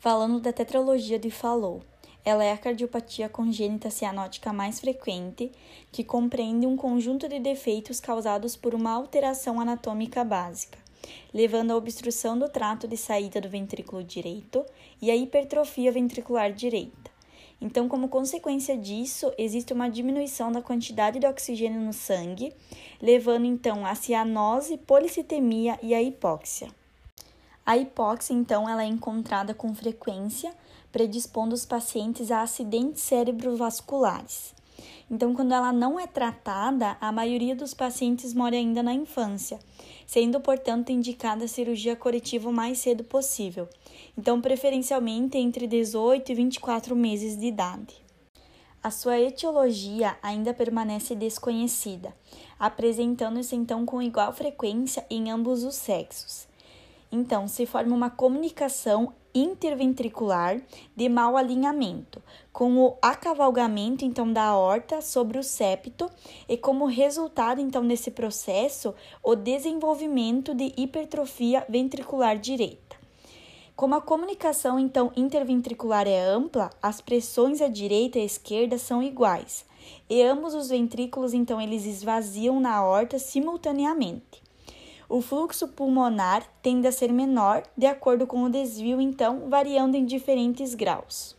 Falando da tetralogia de Fallot, ela é a cardiopatia congênita cianótica mais frequente, que compreende um conjunto de defeitos causados por uma alteração anatômica básica, levando à obstrução do trato de saída do ventrículo direito e à hipertrofia ventricular direita. Então, como consequência disso, existe uma diminuição da quantidade de oxigênio no sangue, levando então à cianose, policitemia e à hipóxia. A hipóxia, então, ela é encontrada com frequência, predispondo os pacientes a acidentes cerebrovasculares. Então, quando ela não é tratada, a maioria dos pacientes morre ainda na infância, sendo, portanto, indicada a cirurgia corretiva o mais cedo possível. Então, preferencialmente entre 18 e 24 meses de idade. A sua etiologia ainda permanece desconhecida, apresentando-se então com igual frequência em ambos os sexos. Então, se forma uma comunicação interventricular de mau alinhamento, com o acavalgamento então da aorta sobre o septo e como resultado então desse processo, o desenvolvimento de hipertrofia ventricular direita. Como a comunicação então interventricular é ampla, as pressões à direita e à esquerda são iguais, e ambos os ventrículos então eles esvaziam na aorta simultaneamente. O fluxo pulmonar tende a ser menor, de acordo com o desvio, então, variando em diferentes graus.